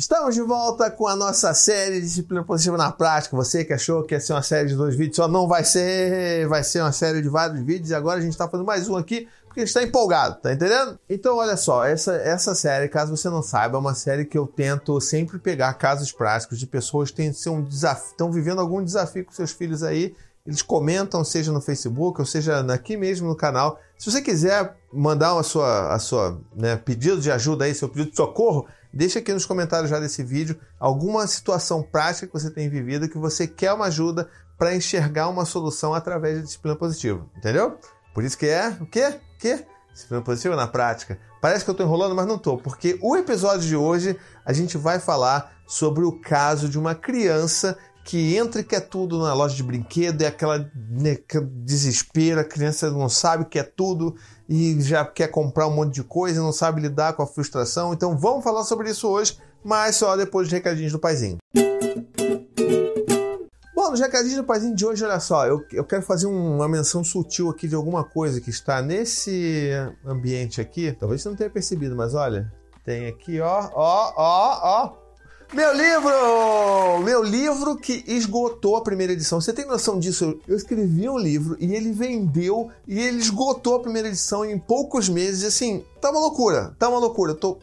Estamos de volta com a nossa série disciplina positiva na prática. Você que achou que ia ser uma série de dois vídeos, só não vai ser, vai ser uma série de vários vídeos. E agora a gente está fazendo mais um aqui porque a gente está empolgado, tá entendendo? Então, olha só, essa, essa série, caso você não saiba, é uma série que eu tento sempre pegar casos práticos de pessoas que têm um estão vivendo algum desafio com seus filhos aí. Eles comentam, seja no Facebook ou seja aqui mesmo no canal. Se você quiser mandar a sua, a sua né, pedido de ajuda aí, seu pedido de socorro, Deixa aqui nos comentários já desse vídeo alguma situação prática que você tem vivido que você quer uma ajuda para enxergar uma solução através da disciplina positiva, entendeu? Por isso que é o quê? O quê? Disciplina positiva na prática. Parece que eu estou enrolando, mas não estou, porque o episódio de hoje a gente vai falar sobre o caso de uma criança que entra e quer tudo na loja de brinquedo, é aquela né, desespero, a criança não sabe o que é tudo e já quer comprar um monte de coisa e não sabe lidar com a frustração. Então vamos falar sobre isso hoje, mas só depois dos recadinhos do paizinho. Bom, nos recadinhos do paizinho de hoje, olha só, eu, eu quero fazer um, uma menção sutil aqui de alguma coisa que está nesse ambiente aqui. Talvez você não tenha percebido, mas olha, tem aqui, ó, ó, ó, ó, meu livro! Meu livro que esgotou a primeira edição. Você tem noção disso? Eu escrevi um livro e ele vendeu e ele esgotou a primeira edição em poucos meses. Assim, tá uma loucura, tá uma loucura. Eu tô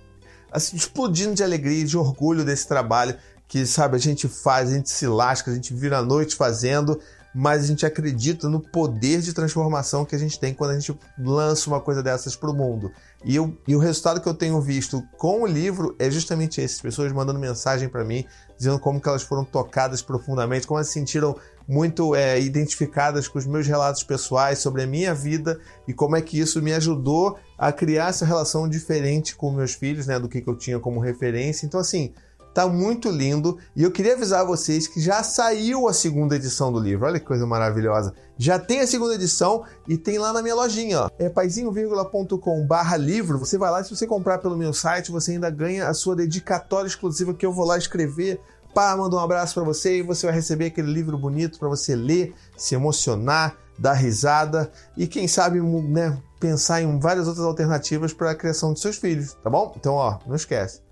assim, explodindo de alegria e de orgulho desse trabalho que, sabe, a gente faz, a gente se lasca, a gente vira a noite fazendo mas a gente acredita no poder de transformação que a gente tem quando a gente lança uma coisa dessas para o mundo. E, eu, e o resultado que eu tenho visto com o livro é justamente esse: pessoas mandando mensagem para mim, dizendo como que elas foram tocadas profundamente, como elas se sentiram muito é, identificadas com os meus relatos pessoais sobre a minha vida e como é que isso me ajudou a criar essa relação diferente com meus filhos, né, do que, que eu tinha como referência. Então, assim, Tá muito lindo e eu queria avisar vocês que já saiu a segunda edição do livro. Olha que coisa maravilhosa. Já tem a segunda edição e tem lá na minha lojinha, ó. É paizinho.com/livro. Você vai lá, se você comprar pelo meu site, você ainda ganha a sua dedicatória exclusiva que eu vou lá escrever Pá, manda um abraço para você e você vai receber aquele livro bonito para você ler, se emocionar, dar risada e quem sabe, né, pensar em várias outras alternativas para a criação de seus filhos, tá bom? Então, ó, não esquece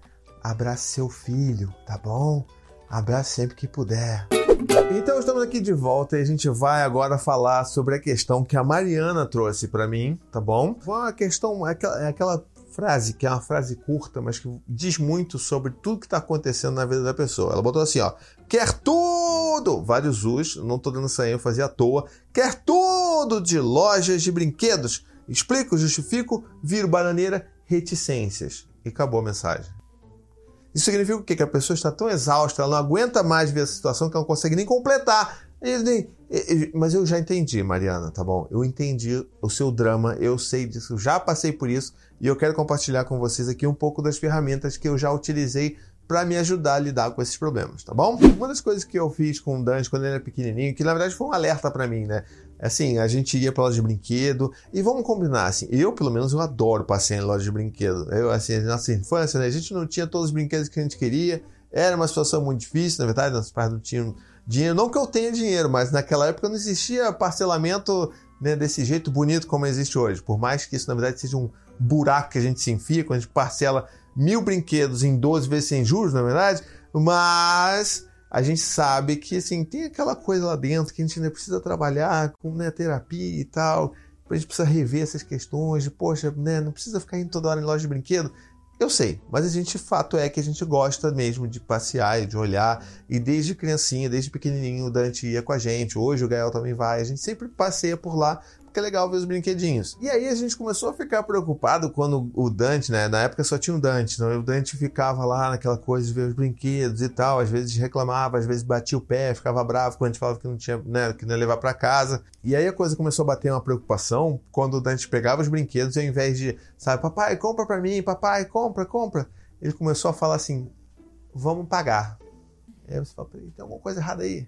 abrace seu filho, tá bom? Abrace sempre que puder. Então estamos aqui de volta e a gente vai agora falar sobre a questão que a Mariana trouxe para mim, tá bom? Uma questão, é aquela, é aquela frase que é uma frase curta, mas que diz muito sobre tudo que está acontecendo na vida da pessoa. Ela botou assim, ó, quer tudo, vários us, não tô dando essa ênfase à toa, quer tudo de lojas de brinquedos. Explico, justifico, viro bananeira, reticências. E acabou a mensagem. Isso significa o quê? Que a pessoa está tão exausta, ela não aguenta mais ver essa situação que ela não consegue nem completar. Mas eu já entendi, Mariana, tá bom? Eu entendi o seu drama, eu sei disso, já passei por isso e eu quero compartilhar com vocês aqui um pouco das ferramentas que eu já utilizei para me ajudar a lidar com esses problemas, tá bom? Uma das coisas que eu fiz com o Dante quando ele era pequenininho, que na verdade foi um alerta para mim, né? Assim, a gente ia para loja de brinquedo e vamos combinar, assim, eu pelo menos eu adoro passear em loja de brinquedo. Eu, assim, na nossa infância, né, a gente não tinha todos os brinquedos que a gente queria, era uma situação muito difícil, na verdade, nossos pais não tinham dinheiro, não que eu tenha dinheiro, mas naquela época não existia parcelamento né, desse jeito bonito como existe hoje. Por mais que isso, na verdade, seja um buraco que a gente se enfia, quando a gente parcela mil brinquedos em 12 vezes sem juros, na verdade, mas a gente sabe que assim, tem aquela coisa lá dentro que a gente ainda precisa trabalhar com né, terapia e tal. A gente precisa rever essas questões de, poxa, né, não precisa ficar indo toda hora em loja de brinquedo. Eu sei, mas a gente, fato é que a gente gosta mesmo de passear e de olhar. E desde criancinha, desde pequenininho, o Dante ia com a gente. Hoje o Gael também vai. A gente sempre passeia por lá que é legal ver os brinquedinhos. E aí a gente começou a ficar preocupado quando o Dante, né? Na época só tinha o Dante, então o Dante ficava lá naquela coisa de ver os brinquedos e tal. Às vezes reclamava, às vezes batia o pé, ficava bravo quando a gente falava que não tinha, né? Que não ia levar para casa. E aí a coisa começou a bater uma preocupação quando o Dante pegava os brinquedos e ao invés de, sabe, papai, compra para mim, papai, compra, compra. Ele começou a falar assim: vamos pagar. Aí você fala, tem alguma coisa errada aí.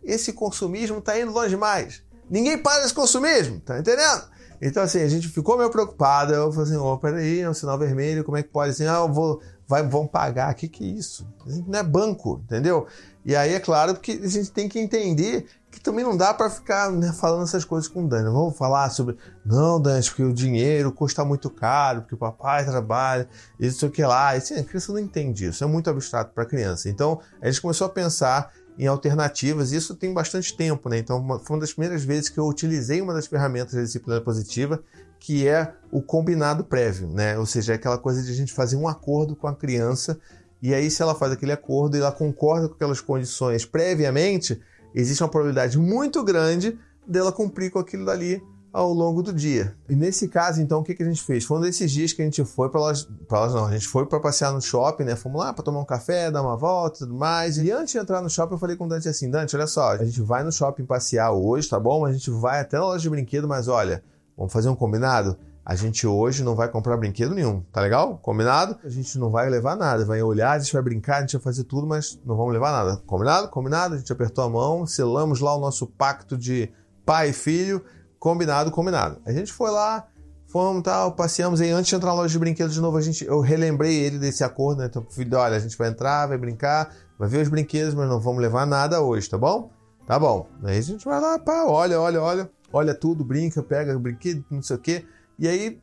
Esse consumismo tá indo longe demais. Ninguém para esse consumismo, tá entendendo? Então, assim, a gente ficou meio preocupado. Eu falei assim: oh, peraí, é um sinal vermelho, como é que pode? Assim, ah, vou, vai, vão pagar, o que, que é isso? A gente não é banco, entendeu? E aí, é claro, que a gente tem que entender que também não dá para ficar né, falando essas coisas com o Dani. Vamos falar sobre, não, Dani, porque o dinheiro custa muito caro, porque o papai trabalha, isso o que lá. E, assim, a criança não entende isso, é muito abstrato para criança. Então, a gente começou a pensar em alternativas, e isso tem bastante tempo, né? Então, uma, foi uma das primeiras vezes que eu utilizei uma das ferramentas da disciplina positiva, que é o combinado prévio, né? Ou seja, é aquela coisa de a gente fazer um acordo com a criança, e aí, se ela faz aquele acordo e ela concorda com aquelas condições previamente, existe uma probabilidade muito grande dela cumprir com aquilo dali ao longo do dia. E nesse caso, então, o que, que a gente fez? Foi um desses dias que a gente foi para loja, para não, a gente foi para passear no shopping, né? Fomos lá para tomar um café, dar uma volta, tudo mais. E antes de entrar no shopping, eu falei com o Dante assim, Dante, olha só, a gente vai no shopping passear hoje, tá bom? A gente vai até na loja de brinquedo, mas olha, vamos fazer um combinado? A gente hoje não vai comprar brinquedo nenhum, tá legal? Combinado? A gente não vai levar nada, vai olhar, a gente vai brincar, a gente vai fazer tudo, mas não vamos levar nada. Combinado? Combinado? A gente apertou a mão, selamos lá o nosso pacto de pai e filho, combinado, combinado. A gente foi lá, fomos tal, passeamos aí. Antes de entrar na loja de brinquedos de novo, a gente, eu relembrei ele desse acordo, né? Então, filho, olha, a gente vai entrar, vai brincar, vai ver os brinquedos, mas não vamos levar nada hoje, tá bom? Tá bom. Aí a gente vai lá, pá, olha, olha, olha, olha tudo, brinca, pega brinquedo, não sei o quê. E aí,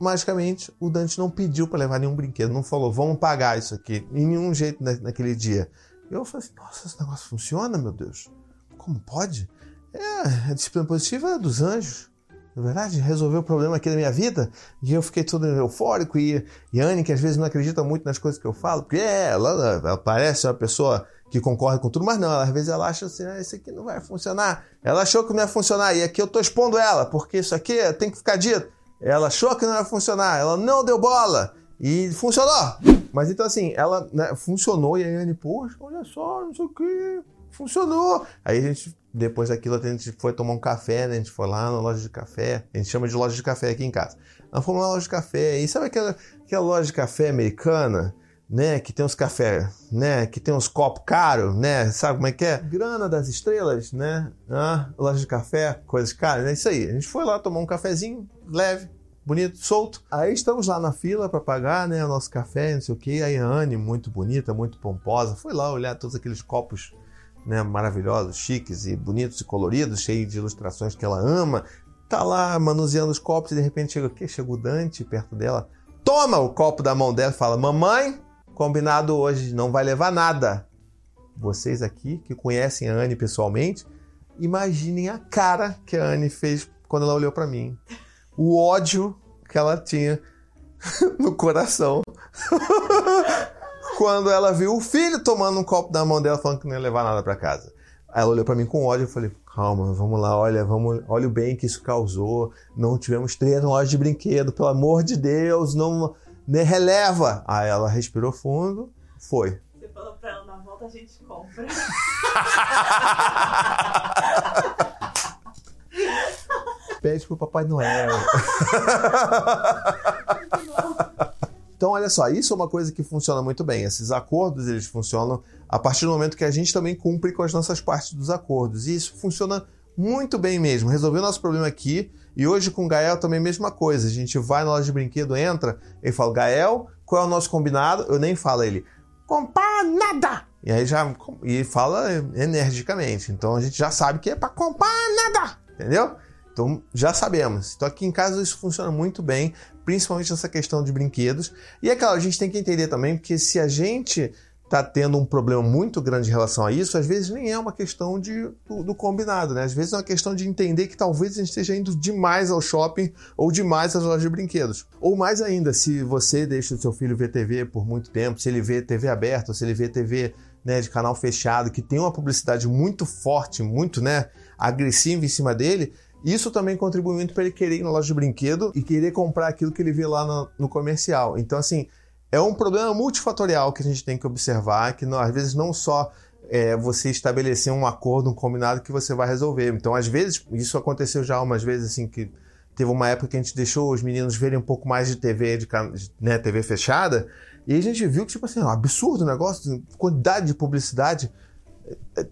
magicamente, o Dante não pediu para levar nenhum brinquedo, não falou, vamos pagar isso aqui, em nenhum jeito naquele dia. E eu falei assim, nossa, esse negócio funciona, meu Deus? Como pode? É, a disciplina positiva é dos anjos. Na verdade, resolveu o problema aqui da minha vida. E eu fiquei todo eufórico. E, e Anne, que às vezes não acredita muito nas coisas que eu falo, porque é, ela, ela parece uma pessoa que concorre com tudo, mas não, às vezes ela acha assim, ah, isso aqui não vai funcionar. Ela achou que não ia funcionar, e aqui eu tô expondo ela, porque isso aqui tem que ficar dito. Ela achou que não ia funcionar, ela não deu bola e funcionou. Mas então assim, ela né, funcionou e a Anne, poxa, olha só, não sei o que, funcionou. Aí a gente, depois daquilo, a gente foi tomar um café, né? A gente foi lá na loja de café, a gente chama de loja de café aqui em casa. Nós fomos na loja de café, e sabe aquela, aquela loja de café americana? né, que tem uns café, né, que tem uns copos caros, né, sabe como é que é? Grana das estrelas, né, ah, loja de café, coisas caras, é isso aí. A gente foi lá tomar um cafezinho leve, bonito, solto. Aí estamos lá na fila para pagar, né, o nosso café, não sei o que. Aí a Anne, muito bonita, muito pomposa, foi lá olhar todos aqueles copos, né, maravilhosos, chiques e bonitos e coloridos, cheios de ilustrações que ela ama. Tá lá manuseando os copos e de repente chega o quê? Chega o Dante perto dela. Toma o copo da mão dela e fala: Mamãe, combinado hoje, não vai levar nada. Vocês aqui que conhecem a Anne pessoalmente, imaginem a cara que a Anne fez quando ela olhou para mim. O ódio que ela tinha no coração. quando ela viu o filho tomando um copo da mão dela falando que não ia levar nada para casa. Ela olhou para mim com ódio e eu falei: "Calma, vamos lá, olha, vamos, olha o bem que isso causou. Não tivemos três lojas de brinquedo, pelo amor de Deus, não né, releva. Aí ela respirou fundo, foi. Você falou pra ela, na volta a gente compra. Pede pro Papai Noel. Então, olha só, isso é uma coisa que funciona muito bem. Esses acordos, eles funcionam a partir do momento que a gente também cumpre com as nossas partes dos acordos. E isso funciona muito bem mesmo. Resolveu nosso problema aqui, e hoje com o Gael também a mesma coisa. A gente vai na loja de brinquedo, entra, ele fala, Gael, qual é o nosso combinado? Eu nem falo ele, comprar nada! E aí já e fala energicamente. Então a gente já sabe que é para comprar nada, entendeu? Então já sabemos. Então aqui em casa isso funciona muito bem, principalmente nessa questão de brinquedos. E é claro, a gente tem que entender também porque se a gente está tendo um problema muito grande em relação a isso, às vezes nem é uma questão de, do, do, combinado, né? Às vezes é uma questão de entender que talvez a gente esteja indo demais ao shopping ou demais às lojas de brinquedos. Ou mais ainda, se você deixa o seu filho ver TV por muito tempo, se ele vê TV aberta, se ele vê TV né, de canal fechado, que tem uma publicidade muito forte, muito né, agressiva em cima dele, isso também contribui muito para ele querer ir na loja de brinquedo e querer comprar aquilo que ele vê lá no, no comercial. Então, assim, é um problema multifatorial que a gente tem que observar, que não, às vezes não só é, você estabelecer um acordo, um combinado que você vai resolver. Então, às vezes, isso aconteceu já umas vezes, assim, que teve uma época que a gente deixou os meninos verem um pouco mais de TV, de, né, TV fechada, e a gente viu que, tipo assim, é um absurdo o negócio, quantidade de publicidade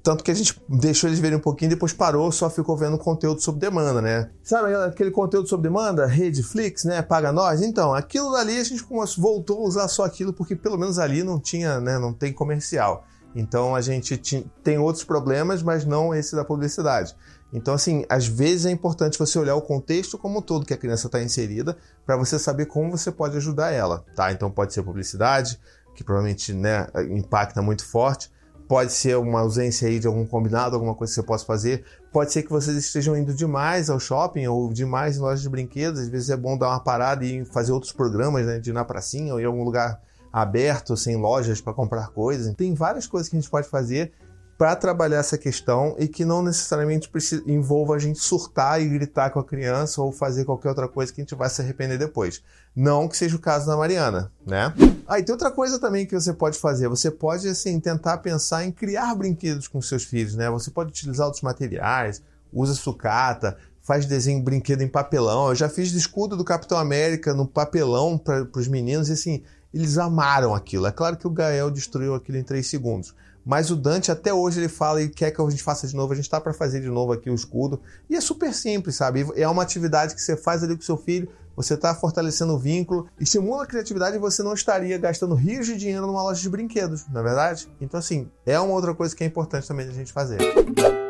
tanto que a gente deixou eles verem um pouquinho, depois parou, só ficou vendo conteúdo sob demanda, né? Sabe aquele conteúdo sob demanda? Redflix, né? Paga nós? Então, aquilo dali a gente voltou a usar só aquilo porque pelo menos ali não tinha, né? Não tem comercial. Então a gente tem outros problemas, mas não esse da publicidade. Então, assim, às vezes é importante você olhar o contexto como um todo que a criança está inserida para você saber como você pode ajudar ela, tá? Então pode ser publicidade, que provavelmente né, impacta muito forte, pode ser uma ausência aí de algum combinado, alguma coisa que você possa fazer, pode ser que vocês estejam indo demais ao shopping ou demais em lojas de brinquedos, às vezes é bom dar uma parada e fazer outros programas, né, de ir na pracinha ou em algum lugar aberto, sem lojas para comprar coisas. Tem várias coisas que a gente pode fazer para trabalhar essa questão e que não necessariamente precisa, envolva a gente surtar e gritar com a criança ou fazer qualquer outra coisa que a gente vai se arrepender depois. Não que seja o caso da Mariana, né? Ah, e tem outra coisa também que você pode fazer. Você pode, assim, tentar pensar em criar brinquedos com seus filhos, né? Você pode utilizar outros materiais, usa sucata, faz desenho brinquedo em papelão. Eu já fiz de escudo do Capitão América no papelão para os meninos e, assim, eles amaram aquilo. É claro que o Gael destruiu aquilo em três segundos mas o Dante até hoje ele fala e quer que a gente faça de novo. A gente está para fazer de novo aqui o escudo. E é super simples, sabe? É uma atividade que você faz ali com seu filho, você está fortalecendo o vínculo, estimula a criatividade e você não estaria gastando rios de dinheiro numa loja de brinquedos, não é verdade? Então, assim, é uma outra coisa que é importante também a gente fazer.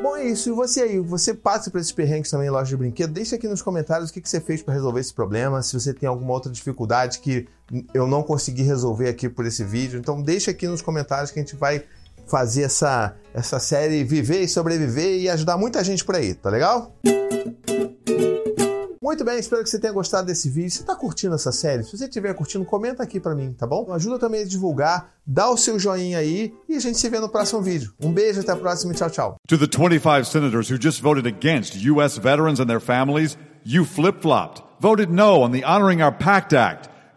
Bom, é isso. E você aí, você passa por esses perrengues também em loja de brinquedo? Deixa aqui nos comentários o que, que você fez para resolver esse problema. Se você tem alguma outra dificuldade que eu não consegui resolver aqui por esse vídeo, então deixa aqui nos comentários que a gente vai fazer essa, essa série viver e sobreviver e ajudar muita gente por aí, tá legal? Muito bem, espero que você tenha gostado desse vídeo. Você está curtindo essa série? Se você estiver curtindo, comenta aqui para mim, tá bom? Ajuda também a divulgar, dá o seu joinha aí e a gente se vê no próximo vídeo. Um beijo, até a próxima e tchau, tchau. To the 25 senators who just voted against U.S. veterans and their families, you flip-flopped. Voted no on the Honoring Our Pact Act.